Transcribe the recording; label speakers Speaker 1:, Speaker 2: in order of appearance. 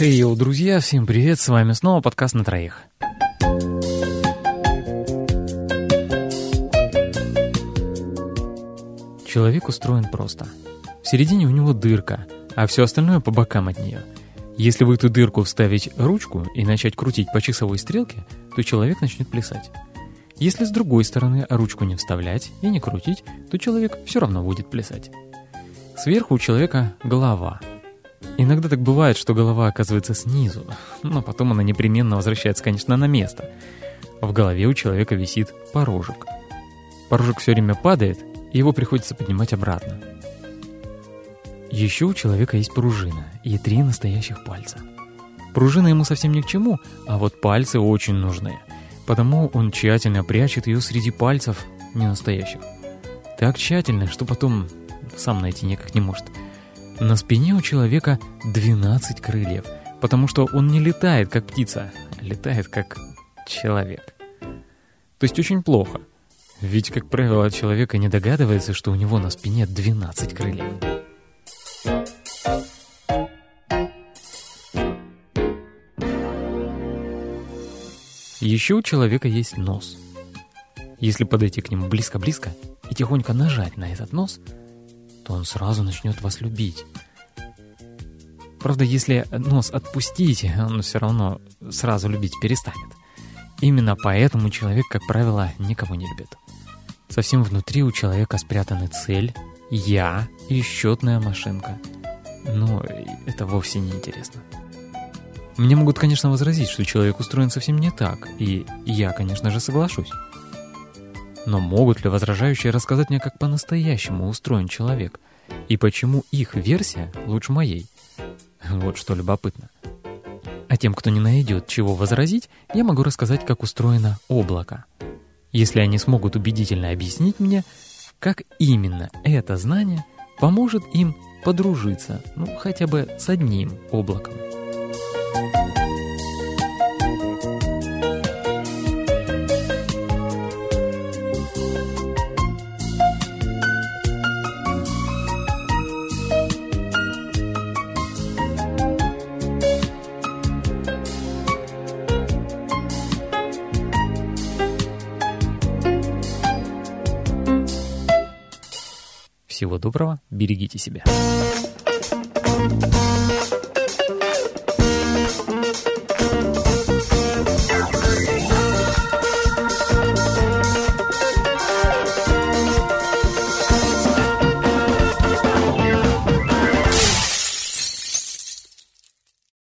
Speaker 1: Эй, йоу, друзья, всем привет, с вами снова подкаст на троих. Человек устроен просто. В середине у него дырка, а все остальное по бокам от нее. Если в эту дырку вставить ручку и начать крутить по часовой стрелке, то человек начнет плясать. Если с другой стороны ручку не вставлять и не крутить, то человек все равно будет плясать. Сверху у человека голова. Иногда так бывает, что голова оказывается снизу, но потом она непременно возвращается, конечно, на место. В голове у человека висит порожек. Порожек все время падает, и его приходится поднимать обратно. Еще у человека есть пружина и три настоящих пальца. Пружина ему совсем ни к чему, а вот пальцы очень нужны – Потому он тщательно прячет ее среди пальцев ненастоящих. Так тщательно, что потом сам найти никак не может. На спине у человека 12 крыльев, потому что он не летает, как птица, а летает, как человек. То есть очень плохо. Ведь, как правило, человека не догадывается, что у него на спине 12 крыльев. Еще у человека есть нос. Если подойти к нему близко-близко и тихонько нажать на этот нос, то он сразу начнет вас любить. Правда, если нос отпустить, он все равно сразу любить перестанет. Именно поэтому человек, как правило, никого не любит. Совсем внутри у человека спрятаны цель, я и счетная машинка. Но это вовсе не интересно. Мне могут, конечно, возразить, что человек устроен совсем не так, и я, конечно же, соглашусь. Но могут ли возражающие рассказать мне, как по-настоящему устроен человек, и почему их версия лучше моей? Вот что любопытно. А тем, кто не найдет чего возразить, я могу рассказать, как устроено облако. Если они смогут убедительно объяснить мне, как именно это знание поможет им подружиться, ну, хотя бы с одним облаком. Всего доброго, берегите себя.